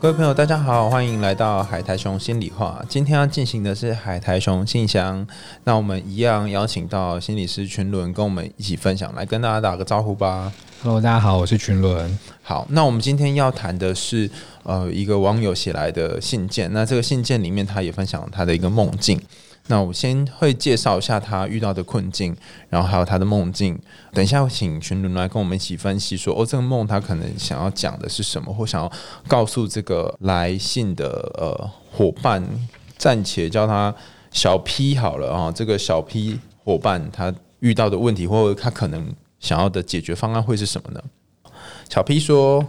各位朋友，大家好，欢迎来到海苔熊心里话。今天要进行的是海苔熊信箱，那我们一样邀请到心理师群伦跟我们一起分享，来跟大家打个招呼吧。Hello，大家好，我是群伦。好，那我们今天要谈的是呃一个网友写来的信件。那这个信件里面，他也分享了他的一个梦境。那我先会介绍一下他遇到的困境，然后还有他的梦境。等一下会请群主来跟我们一起分析说，哦，这个梦他可能想要讲的是什么，或想要告诉这个来信的呃伙伴，暂且叫他小 P 好了啊、这个小 P 伙伴他遇到的问题，或者他可能想要的解决方案会是什么呢？小 P 说：“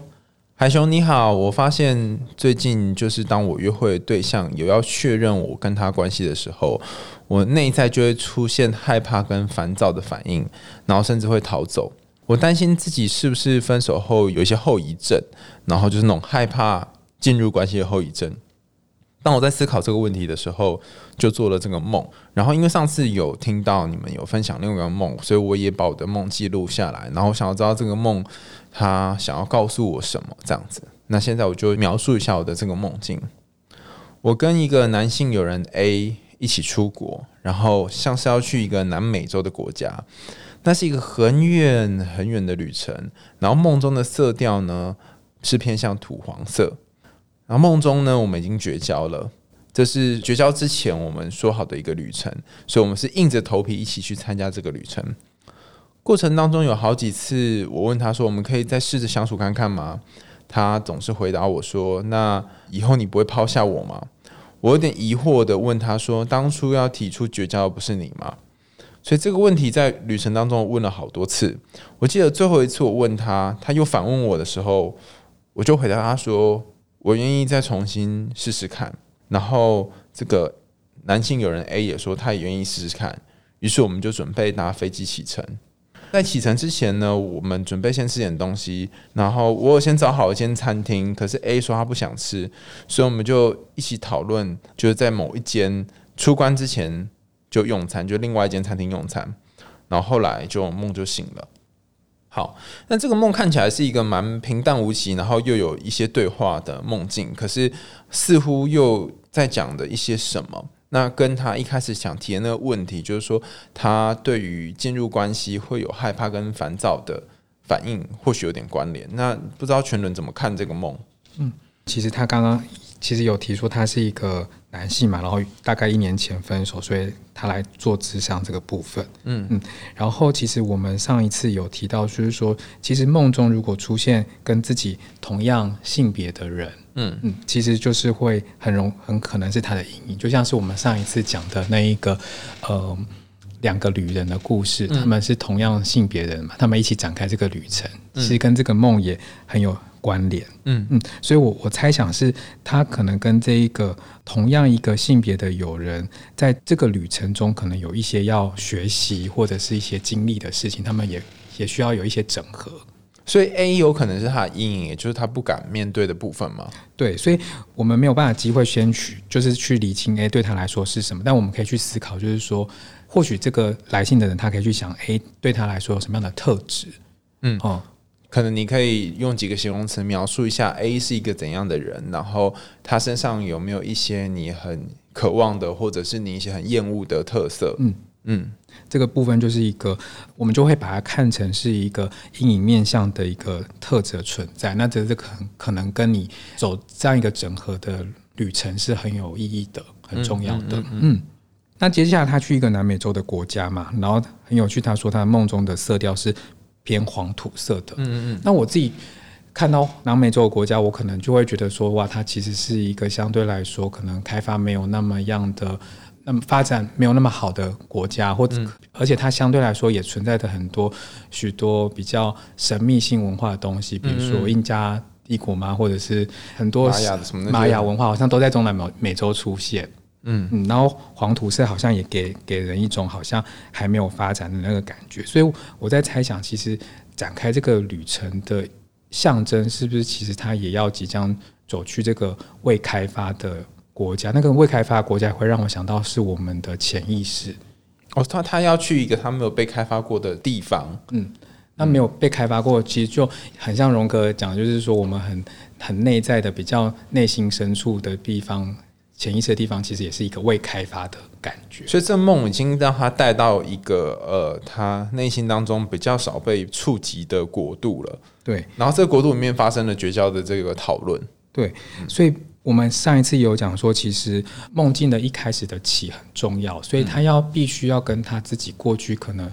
海熊你好，我发现最近就是当我约会对象有要确认我跟他关系的时候，我内在就会出现害怕跟烦躁的反应，然后甚至会逃走。我担心自己是不是分手后有一些后遗症，然后就是那种害怕进入关系的后遗症。当我在思考这个问题的时候，就做了这个梦。然后因为上次有听到你们有分享另外一个梦，所以我也把我的梦记录下来，然后想要知道这个梦他想要告诉我什么这样子。那现在我就描述一下我的这个梦境。我跟一个男性友人 A 一起出国，然后像是要去一个南美洲的国家，那是一个很远很远的旅程。然后梦中的色调呢是偏向土黄色。然后梦中呢，我们已经绝交了。这是绝交之前我们说好的一个旅程，所以我们是硬着头皮一起去参加这个旅程。过程当中有好几次，我问他说：“我们可以再试着相处看看吗？”他总是回答我说：“那以后你不会抛下我吗？”我有点疑惑的问他说：“当初要提出绝交的不是你吗？”所以这个问题在旅程当中问了好多次。我记得最后一次我问他，他又反问我的时候，我就回答他说：“我愿意再重新试试看。”然后这个男性友人 A 也说他也愿意试试看，于是我们就准备搭飞机启程。在启程之前呢，我们准备先吃点东西，然后我有先找好一间餐厅，可是 A 说他不想吃，所以我们就一起讨论，就是在某一间出关之前就用餐，就另外一间餐厅用餐，然后后来就梦就醒了。好，那这个梦看起来是一个蛮平淡无奇，然后又有一些对话的梦境，可是似乎又在讲的一些什么。那跟他一开始想提的那个问题，就是说他对于进入关系会有害怕跟烦躁的反应，或许有点关联。那不知道全伦怎么看这个梦？嗯其实他刚刚其实有提出他是一个男性嘛，然后大概一年前分手，所以他来做智商这个部分。嗯嗯，然后其实我们上一次有提到，就是说，其实梦中如果出现跟自己同样性别的人，嗯嗯，其实就是会很容很可能是他的阴影，就像是我们上一次讲的那一个，呃。两个旅人的故事，他们是同样性别的人嘛，他们一起展开这个旅程，其实跟这个梦也很有关联。嗯嗯，所以我我猜想是他可能跟这一个同样一个性别的友人，在这个旅程中，可能有一些要学习或者是一些经历的事情，他们也也需要有一些整合。所以 A 有可能是他的阴影，也就是他不敢面对的部分嘛。对，所以我们没有办法机会先去，就是去理清 A 对他来说是什么，但我们可以去思考，就是说，或许这个来信的人，他可以去想 A 对他来说有什么样的特质。嗯哦，可能你可以用几个形容词描述一下 A 是一个怎样的人，然后他身上有没有一些你很渴望的，或者是你一些很厌恶的特色。嗯嗯这个部分就是一个，我们就会把它看成是一个阴影面向的一个特质存在。那这是可能可能跟你走这样一个整合的旅程是很有意义的，很重要的。嗯那接下来他去一个南美洲的国家嘛，然后很有趣，他说他梦中的色调是偏黄土色的。嗯嗯那我自己看到南美洲的国家，我可能就会觉得说，哇，它其实是一个相对来说可能开发没有那么样的，那么发展没有那么好的国家，或者、而且它相对来说也存在着很多许多比较神秘性文化的东西，比如说印加帝国嘛，或者是很多玛雅什么玛雅文化，好像都在中南美美洲出现。嗯嗯，然后黄土色好像也给给人一种好像还没有发展的那个感觉，所以我在猜想，其实展开这个旅程的象征是不是其实他也要即将走去这个未开发的国家？那个未开发国家会让我想到是我们的潜意识。哦，他他要去一个他没有被开发过的地方，嗯，那没有被开发过，其实就很像荣格讲，就是说我们很很内在的、比较内心深处的地方。潜意识的地方其实也是一个未开发的感觉，所以这梦已经让他带到一个呃，他内心当中比较少被触及的国度了。对，然后这个国度里面发生了绝交的这个讨论。对，所以我们上一次有讲说，其实梦境的一开始的起很重要，所以他要必须要跟他自己过去可能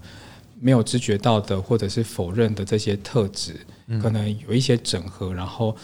没有知觉到的或者是否认的这些特质，可能有一些整合，然后。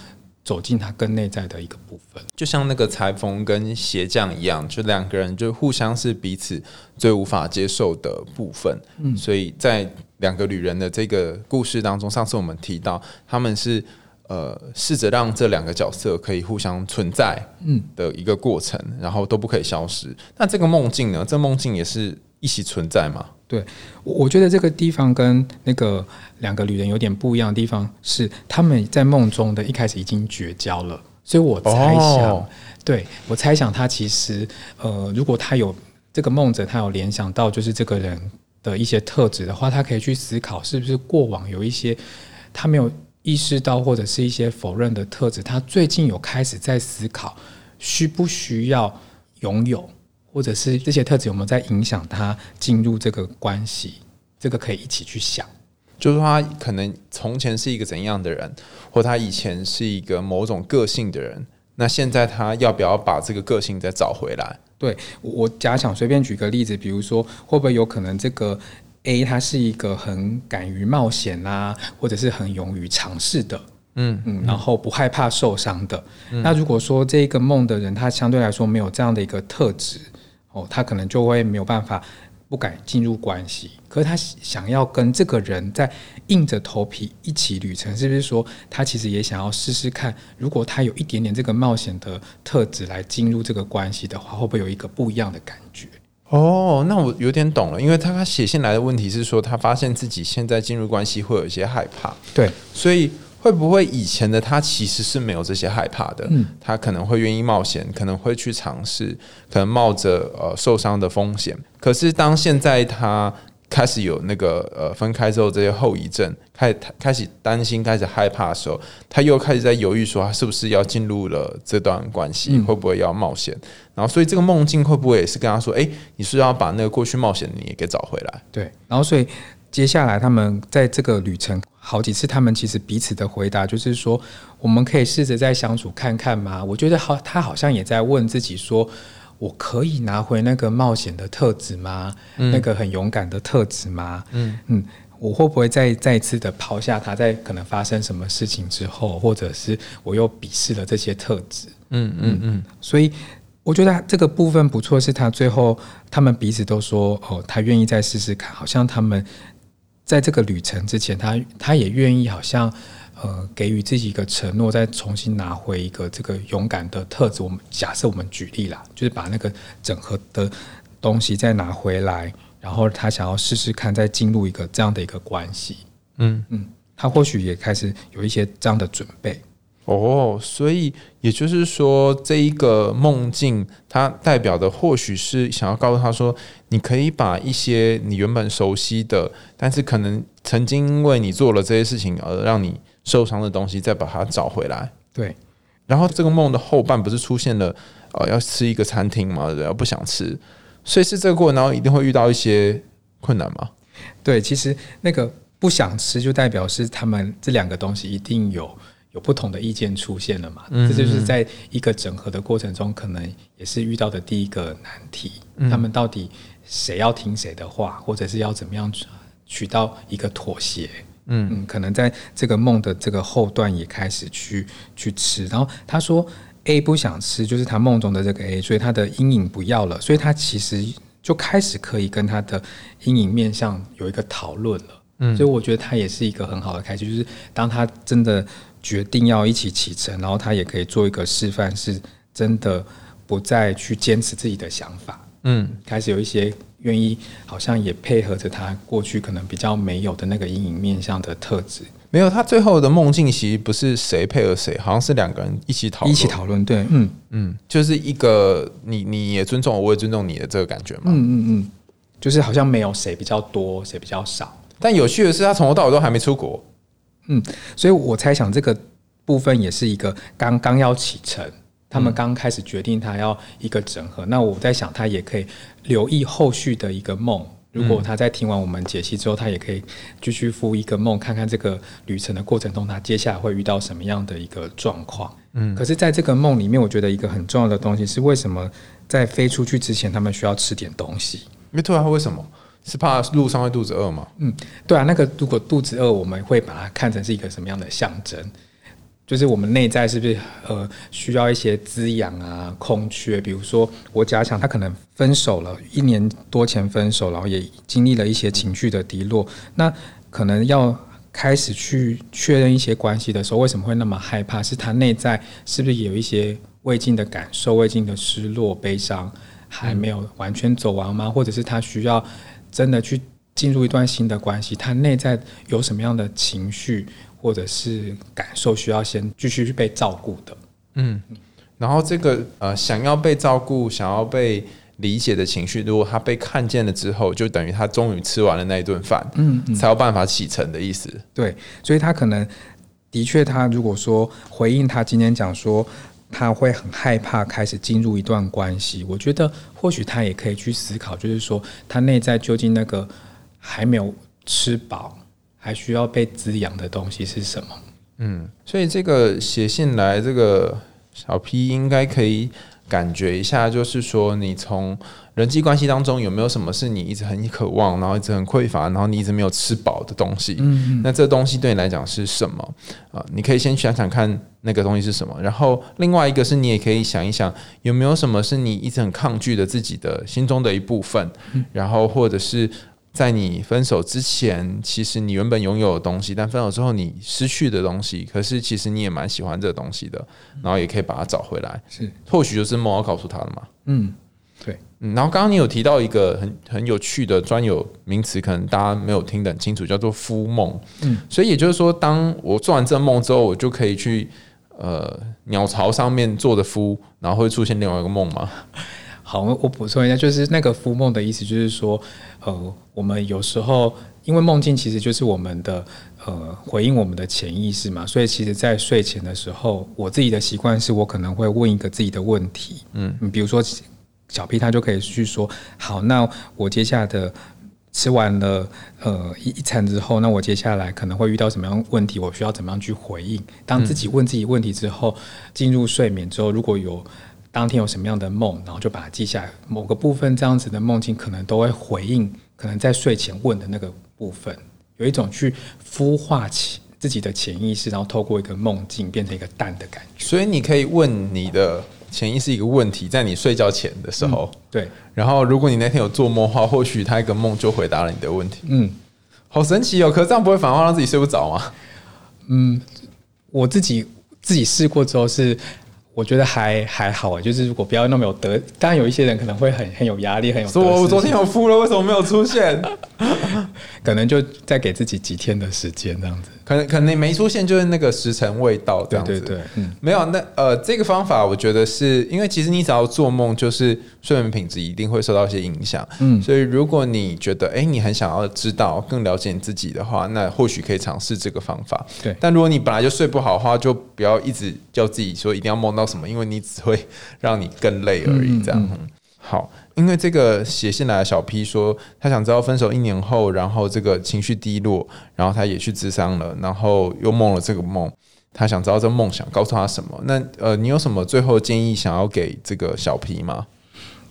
走进他更内在的一个部分，就像那个裁缝跟鞋匠一样，就两个人就互相是彼此最无法接受的部分。嗯，所以在两个旅人的这个故事当中，上次我们提到他们是呃试着让这两个角色可以互相存在，嗯的一个过程，然后都不可以消失。那这个梦境呢？这梦境也是一起存在吗？对，我觉得这个地方跟那个两个旅人有点不一样的地方是，他们在梦中的一开始已经绝交了，所以我猜想，对我猜想他其实，呃，如果他有这个梦者，他有联想到就是这个人的一些特质的话，他可以去思考是不是过往有一些他没有意识到或者是一些否认的特质，他最近有开始在思考需不需要拥有。或者是这些特质有没有在影响他进入这个关系？这个可以一起去想。就是说，他可能从前是一个怎样的人，或他以前是一个某种个性的人，那现在他要不要把这个个性再找回来？对我假想随便举个例子，比如说，会不会有可能这个 A 他是一个很敢于冒险啊，或者是很勇于尝试的？嗯嗯，然后不害怕受伤的。那如果说这个梦的人，他相对来说没有这样的一个特质。哦，他可能就会没有办法，不敢进入关系。可是他想要跟这个人在硬着头皮一起旅程，是不是说他其实也想要试试看，如果他有一点点这个冒险的特质来进入这个关系的话，会不会有一个不一样的感觉？哦，那我有点懂了，因为他他写信来的问题是说，他发现自己现在进入关系会有一些害怕。对，所以。会不会以前的他其实是没有这些害怕的？嗯，他可能会愿意冒险，可能会去尝试，可能冒着呃受伤的风险。可是当现在他开始有那个呃分开之后这些后遗症，开开始担心，开始害怕的时候，他又开始在犹豫，说他是不是要进入了这段关系，会不会要冒险？然后，所以这个梦境会不会也是跟他说：“哎，你是要把那个过去冒险的你给找回来？”对，然后所以。接下来，他们在这个旅程好几次，他们其实彼此的回答就是说：“我们可以试着再相处看看吗？”我觉得好，他好像也在问自己说：“我可以拿回那个冒险的特质吗？那个很勇敢的特质吗？嗯嗯，我会不会再再次的抛下他，在可能发生什么事情之后，或者是我又鄙视了这些特质？嗯嗯嗯，所以我觉得这个部分不错，是他最后他们彼此都说：“哦，他愿意再试试看。”好像他们。在这个旅程之前，他他也愿意好像呃给予自己一个承诺，再重新拿回一个这个勇敢的特质。我们假设我们举例啦，就是把那个整合的东西再拿回来，然后他想要试试看，再进入一个这样的一个关系。嗯嗯，他或许也开始有一些这样的准备。哦，所以也就是说，这一个梦境，它代表的或许是想要告诉他说，你可以把一些你原本熟悉的，但是可能曾经因为你做了这些事情而让你受伤的东西，再把它找回来。对。然后这个梦的后半不是出现了，呃，要吃一个餐厅嘛，然后不想吃，所以是这个过程，然后一定会遇到一些困难吗？对，其实那个不想吃，就代表是他们这两个东西一定有。有不同的意见出现了嘛？这就是在一个整合的过程中，可能也是遇到的第一个难题。他们到底谁要听谁的话，或者是要怎么样取到一个妥协？嗯嗯，可能在这个梦的这个后段也开始去去吃。然后他说 A 不想吃，就是他梦中的这个 A，所以他的阴影不要了，所以他其实就开始可以跟他的阴影面向有一个讨论了。嗯，所以我觉得他也是一个很好的开始，就是当他真的。决定要一起启程，然后他也可以做一个示范，是真的不再去坚持自己的想法，嗯，开始有一些愿意好像也配合着他过去可能比较没有的那个阴影面向的特质，没有，他最后的梦境其实不是谁配合谁，好像是两个人一起讨论，一起讨论，对，嗯嗯，就是一个你你也尊重我，我也尊重你的这个感觉嘛。嗯嗯嗯，就是好像没有谁比较多，谁比较少。但有趣的是，他从头到尾都还没出国。嗯，所以我猜想这个部分也是一个刚刚要启程，他们刚开始决定他要一个整合。那我在想，他也可以留意后续的一个梦。如果他在听完我们解析之后，他也可以继续复一个梦，看看这个旅程的过程中，他接下来会遇到什么样的一个状况。嗯，可是在这个梦里面，我觉得一个很重要的东西是，为什么在飞出去之前，他们需要吃点东西？因为突然为什么？是怕路上会肚子饿吗？嗯，对啊，那个如果肚子饿，我们会把它看成是一个什么样的象征？就是我们内在是不是呃需要一些滋养啊？空缺，比如说我假想他可能分手了一年多前分手，然后也经历了一些情绪的低落，那可能要开始去确认一些关系的时候，为什么会那么害怕？是他内在是不是有一些未尽的感受、未尽的失落、悲伤还没有完全走完吗？或者是他需要？真的去进入一段新的关系，他内在有什么样的情绪或者是感受，需要先继续去被照顾的。嗯，然后这个呃，想要被照顾、想要被理解的情绪，如果他被看见了之后，就等于他终于吃完了那一顿饭，嗯，才有办法启程的意思。对，所以他可能的确，他如果说回应他今天讲说。他会很害怕开始进入一段关系，我觉得或许他也可以去思考，就是说他内在究竟那个还没有吃饱，还需要被滋养的东西是什么？嗯，所以这个写信来，这个小 P 应该可以。感觉一下，就是说，你从人际关系当中有没有什么是你一直很渴望，然后一直很匮乏，然后你一直没有吃饱的东西？嗯，那这东西对你来讲是什么啊？你可以先想想看那个东西是什么。然后另外一个是你也可以想一想，有没有什么是你一直很抗拒的自己的心中的一部分？然后或者是。在你分手之前，其实你原本拥有的东西，但分手之后你失去的东西，可是其实你也蛮喜欢这个东西的，然后也可以把它找回来。是，或许就是梦要告诉他的嘛。嗯，对。嗯，然后刚刚你有提到一个很很有趣的专有名词，可能大家没有听得很清楚，叫做“夫梦”。嗯，所以也就是说，当我做完这个梦之后，我就可以去呃鸟巢上面做的夫，然后会出现另外一个梦吗？好，我补充一下，就是那个“夫梦”的意思，就是说，呃，我们有时候因为梦境其实就是我们的呃回应我们的潜意识嘛，所以其实，在睡前的时候，我自己的习惯是我可能会问一个自己的问题，嗯，你比如说小 P 他就可以去说，好，那我接下来的吃完了呃一一餐之后，那我接下来可能会遇到什么样问题，我需要怎么样去回应？当自己问自己问题之后，进入睡眠之后，如果有当天有什么样的梦，然后就把它记下来。某个部分这样子的梦境，可能都会回应，可能在睡前问的那个部分，有一种去孵化起自己的潜意识，然后透过一个梦境变成一个蛋的感觉。所以你可以问你的潜意识一个问题，在你睡觉前的时候，对。然后如果你那天有做梦的话，或许他一个梦就回答了你的问题。嗯，好神奇哦！可这样不会反而让自己睡不着吗？嗯，我自己自己试过之后是。我觉得还还好啊，就是如果不要那么有得，当然有一些人可能会很很有压力，很有。说我昨天有敷了，为什么没有出现？可能就再给自己几天的时间这样子。可能可能没出现，就是那个时辰未到这样子。对对对，嗯，没有。那呃，这个方法我觉得是因为其实你只要做梦，就是睡眠品质一定会受到一些影响。嗯，所以如果你觉得哎，你很想要知道更了解你自己的话，那或许可以尝试这个方法。对。但如果你本来就睡不好的话，就不要一直叫自己说一定要梦到什么，因为你只会让你更累而已。这样。好。因为这个写信来的小 P 说，他想知道分手一年后，然后这个情绪低落，然后他也去自伤了，然后又梦了这个梦，他想知道这梦想告诉他什么？那呃，你有什么最后建议想要给这个小 P 吗？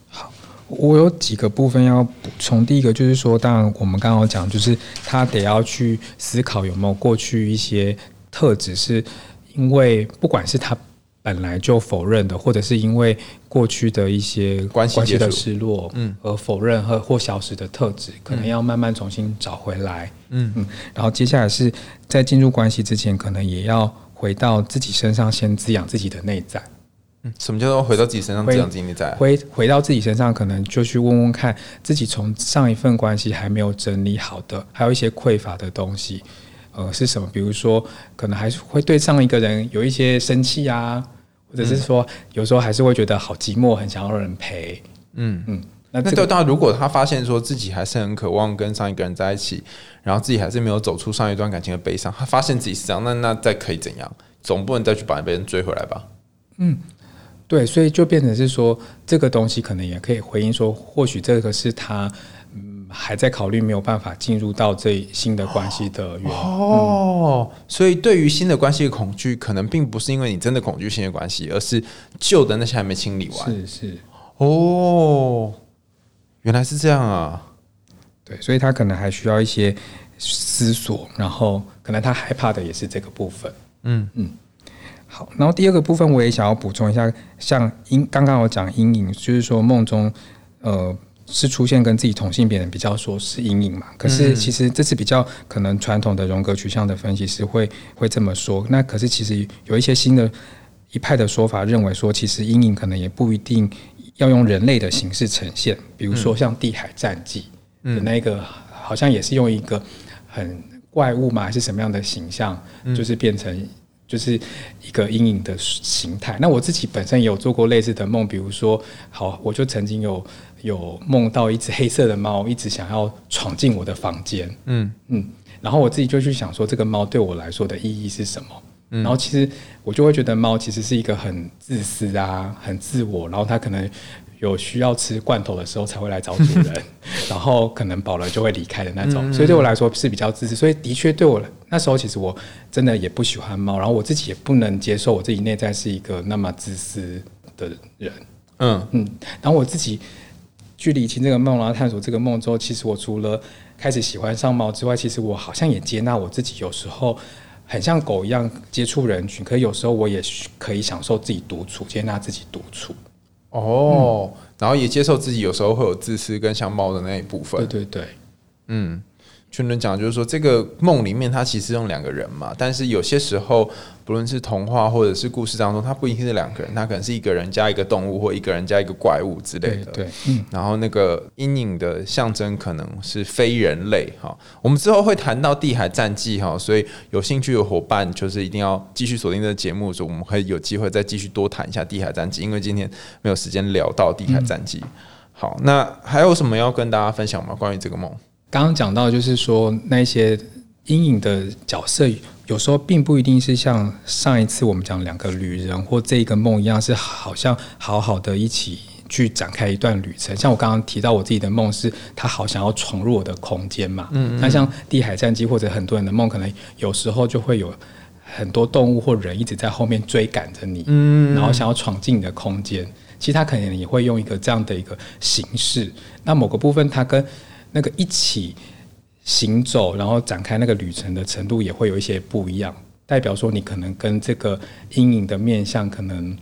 好，我有几个部分要补充。第一个就是说，当然我们刚刚讲，就是他得要去思考有没有过去一些特质，是因为不管是他。本来就否认的，或者是因为过去的一些关系的失落，嗯，而否认和或消失的特质，可能要慢慢重新找回来，嗯。嗯。然后接下来是在进入关系之前，可能也要回到自己身上，先滋养自己的内在，嗯，什么叫做回到自己身上滋养自己内在？回回到自己身上，可能就去问问看自己从上一份关系还没有整理好的，还有一些匮乏的东西，呃，是什么？比如说，可能还是会对上一个人有一些生气啊，或者是说，有时候还是会觉得好寂寞，很想要人陪。嗯嗯，那那这个对到如果他发现说自己还是很渴望跟上一个人在一起，然后自己还是没有走出上一段感情的悲伤，他发现自己是这样，那那再可以怎样？总不能再去把别人追回来吧？嗯对，所以就变成是说，这个东西可能也可以回应说，或许这个是他嗯还在考虑没有办法进入到这新的关系的原因。哦，所以对于新的关系的恐惧，可能并不是因为你真的恐惧新的关系，而是旧的那些还没清理完。是是，哦，原来是这样啊！对，所以他可能还需要一些思索，然后可能他害怕的也是这个部分。嗯嗯。好，然后第二个部分我也想要补充一下，像阴刚刚我讲阴影，就是说梦中呃是出现跟自己同性别人比较说是阴影嘛，可是其实这是比较可能传统的荣格取向的分析师会会这么说，那可是其实有一些新的一派的说法认为说，其实阴影可能也不一定要用人类的形式呈现，比如说像地海战记的那个，好像也是用一个很怪物嘛，还是什么样的形象，就是变成。就是一个阴影的形态。那我自己本身也有做过类似的梦，比如说，好，我就曾经有有梦到一只黑色的猫，一直想要闯进我的房间。嗯嗯，然后我自己就去想说，这个猫对我来说的意义是什么？然后其实我就会觉得猫其实是一个很自私啊，很自我，然后它可能有需要吃罐头的时候才会来找主人，然后可能饱了就会离开的那种。所以对我来说是比较自私。所以的确对我那时候其实我真的也不喜欢猫，然后我自己也不能接受我自己内在是一个那么自私的人。嗯嗯，然后我自己去理清这个梦，然后探索这个梦之后，其实我除了开始喜欢上猫之外，其实我好像也接纳我自己，有时候很像狗一样接触人群，可是有时候我也可以享受自己独处，接纳自己独处。哦，然后也接受自己有时候会有自私跟像猫的那一部分。对对对，嗯，全伦讲就是说，这个梦里面它其实用两个人嘛，但是有些时候，不论是童话或者是故事当中，它不一定是两个人，它可能是一个人加一个动物，或一个人加一个怪物之类的。对然后那个阴影的象征可能是非人类哈，我们之后会谈到地海战记哈，所以有兴趣的伙伴就是一定要继续锁定这个节目，所以我们可以有机会再继续多谈一下地海战记，因为今天没有时间聊到地海战记。好，那还有什么要跟大家分享吗？关于这个梦？刚刚讲到就是说那些阴影的角色，有时候并不一定是像上一次我们讲两个旅人或这一个梦一样，是好像好好的一起去展开一段旅程。像我刚刚提到我自己的梦是，他好想要闯入我的空间嘛。嗯那像地海战机或者很多人的梦，可能有时候就会有很多动物或人一直在后面追赶着你，嗯然后想要闯进你的空间。其实他可能也会用一个这样的一个形式。那某个部分，它跟那个一起行走，然后展开那个旅程的程度也会有一些不一样，代表说你可能跟这个阴影的面相可能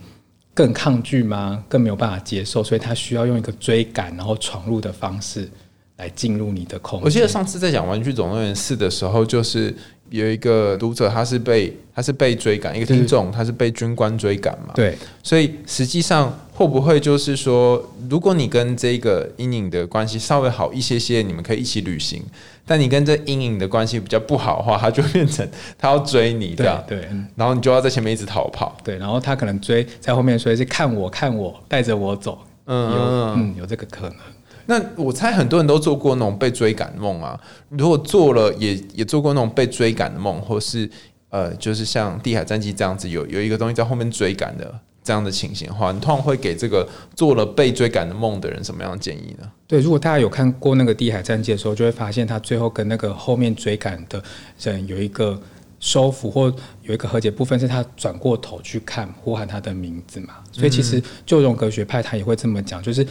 更抗拒吗？更没有办法接受，所以他需要用一个追赶然后闯入的方式来进入你的空间。我记得上次在讲《玩具总动员四》的时候，就是有一个读者他是被他是被追赶，一个听众他是被军官追赶嘛。对所以实际上会不会就是说，如果你跟这个阴影的关系稍微好一些些，你们可以一起旅行；但你跟这阴影的关系比较不好的话，他就变成他要追你这对样，对嗯然后你就要在前面一直逃跑。对，然后他可能追在后面追是看我看我带着我走，嗯嗯嗯有这个可能。那我猜很多人都做过那种被追赶的梦啊。如果做了也也做过那种被追赶的梦，或是呃，就是像《地海战记》这样子有有一个东西在后面追赶的这样的情形的话，你通常会给这个做了被追赶的梦的人什么样的建议呢？对，如果大家有看过那个《地海战记》的时候，就会发现他最后跟那个后面追赶的人有一个收服，或有一个和解部分，是他转过头去看，呼喊他的名字嘛。所以其实就荣格学派，他也会这么讲，就是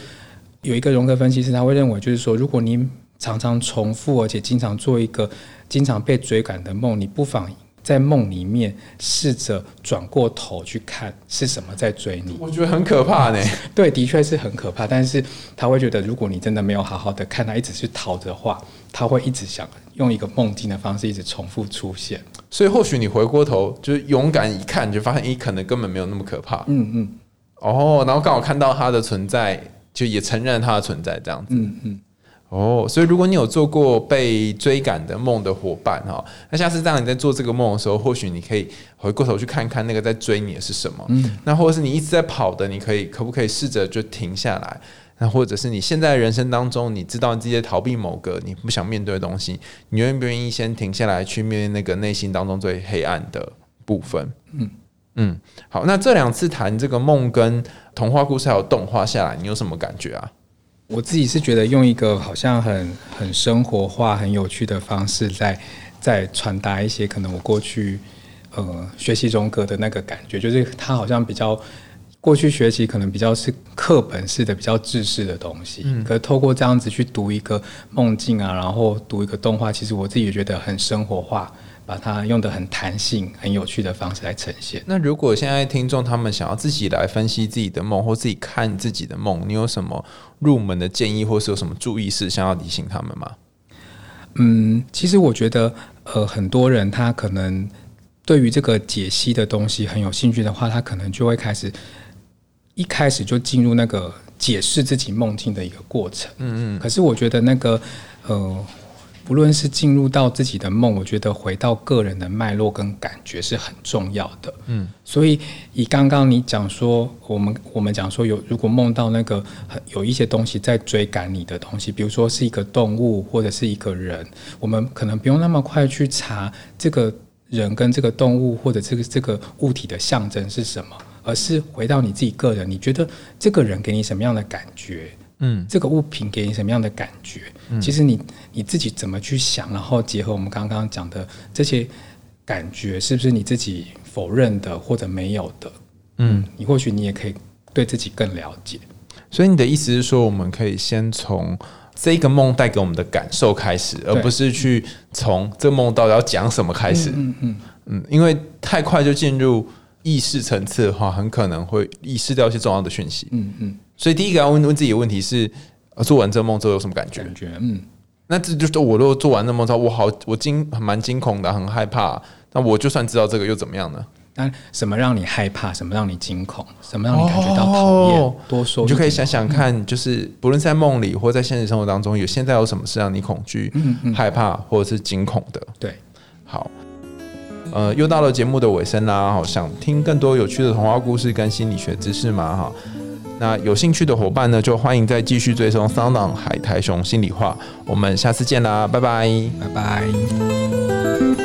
有一个荣格分析师，他会认为，就是说，如果你常常重复，而且经常做一个经常被追赶的梦，你不妨在梦里面试着转过头去看是什么在追你。我觉得很可怕呢。对，的确是很可怕。但是他会觉得，如果你真的没有好好的看他，一直去逃的话，他会一直想用一个梦境的方式一直重复出现。所以或许你回过头就是勇敢一看，你就发现，咦，可能根本没有那么可怕。嗯嗯，哦，然后刚好看到他的存在，就也承认他的存在，这样子。嗯嗯，哦，所以如果你有做过被追赶的梦的伙伴哈，那下次当你在做这个梦的时候，或许你可以回过头去看看那个在追你的是什么。嗯，那或者是你一直在跑的，你可以可不可以试着就停下来？那或者是你现在人生当中，你知道你自己在逃避某个你不想面对的东西，你愿不愿意先停下来去面对那个内心当中最黑暗的部分？嗯嗯，好，那这两次谈这个梦跟童话故事还有动画下来，你有什么感觉啊？我自己是觉得用一个好像很很生活化、很有趣的方式，在在传达一些可能我过去呃学习中歌的那个感觉，就是它好像比较。过去学习可能比较是课本式的、比较知识的东西，嗯，可是透过这样子去读一个梦境啊，然后读一个动画，其实我自己也觉得很生活化，把它用的很弹性、很有趣的方式来呈现。那如果现在听众他们想要自己来分析自己的梦，或自己看自己的梦，你有什么入门的建议，或是有什么注意事项要提醒他们吗？嗯，其实我觉得，呃，很多人他可能对于这个解析的东西很有兴趣的话，他可能就会开始。一开始就进入那个解释自己梦境的一个过程，嗯嗯。可是我觉得那个呃，不论是进入到自己的梦，我觉得回到个人的脉络跟感觉是很重要的，嗯。所以以刚刚你讲说，我们我们讲说有如果梦到那个有一些东西在追赶你的东西，比如说是一个动物或者是一个人，我们可能不用那么快去查这个人跟这个动物或者这个这个物体的象征是什么。而是回到你自己个人，你觉得这个人给你什么样的感觉？嗯，这个物品给你什么样的感觉？其实你你自己怎么去想，然后结合我们刚刚讲的这些感觉，是不是你自己否认的或者没有的？嗯，你或许你也可以对自己更了解。所以你的意思是说，我们可以先从这个梦带给我们的感受开始，而不是去从这梦到底要讲什么开始。嗯嗯嗯，因为太快就进入。意识层次的话，很可能会遗失掉一些重要的讯息。嗯嗯，所以第一个要问问自己的问题是：做完这梦之后有什么感觉？感觉嗯，那这就是我如果做完这梦之后，我好我惊蛮惊恐的，很害怕。那我就算知道这个又怎么样呢？那什么让你害怕？什么让你惊恐？什么让你感觉到讨厌？多说，你就可以想想看，就是不论在梦里或在现实生活当中，有现在有什么是让你恐惧、害怕或者是惊恐的？对，好。呃，又到了节目的尾声啦，好，想听更多有趣的童话故事跟心理学知识吗？哈，那有兴趣的伙伴呢，就欢迎再继续追踪《桑朗海苔熊心里话》，我们下次见啦，拜拜，拜拜。